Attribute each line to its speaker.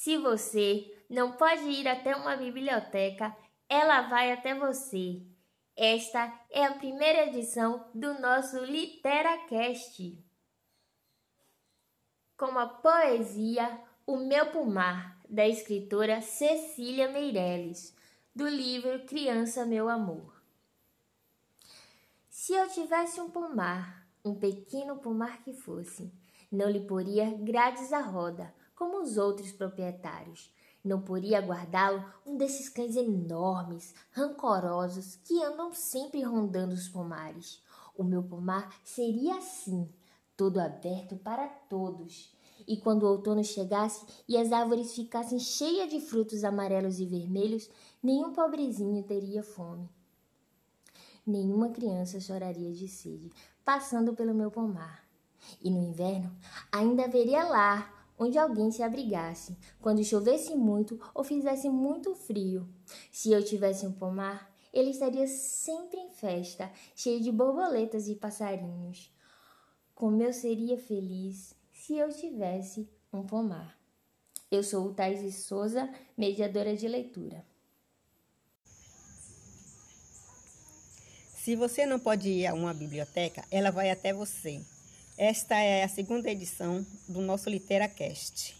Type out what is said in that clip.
Speaker 1: Se você não pode ir até uma biblioteca, ela vai até você. Esta é a primeira edição do nosso LiteraCast. Com a poesia O Meu Pomar, da escritora Cecília Meirelles, do livro Criança Meu Amor. Se eu tivesse um pomar, um pequeno pomar que fosse, não lhe poria grades à roda, como os outros proprietários. Não podia guardá-lo um desses cães enormes, rancorosos, que andam sempre rondando os pomares. O meu pomar seria assim, todo aberto para todos. E quando o outono chegasse e as árvores ficassem cheias de frutos amarelos e vermelhos, nenhum pobrezinho teria fome. Nenhuma criança choraria de sede, passando pelo meu pomar. E no inverno ainda haveria lá onde alguém se abrigasse, quando chovesse muito ou fizesse muito frio. Se eu tivesse um pomar, ele estaria sempre em festa, cheio de borboletas e passarinhos. Como eu seria feliz se eu tivesse um pomar. Eu sou o Thais Souza, mediadora de leitura.
Speaker 2: Se você não pode ir a uma biblioteca, ela vai até você. Esta é a segunda edição do nosso LiteraCast.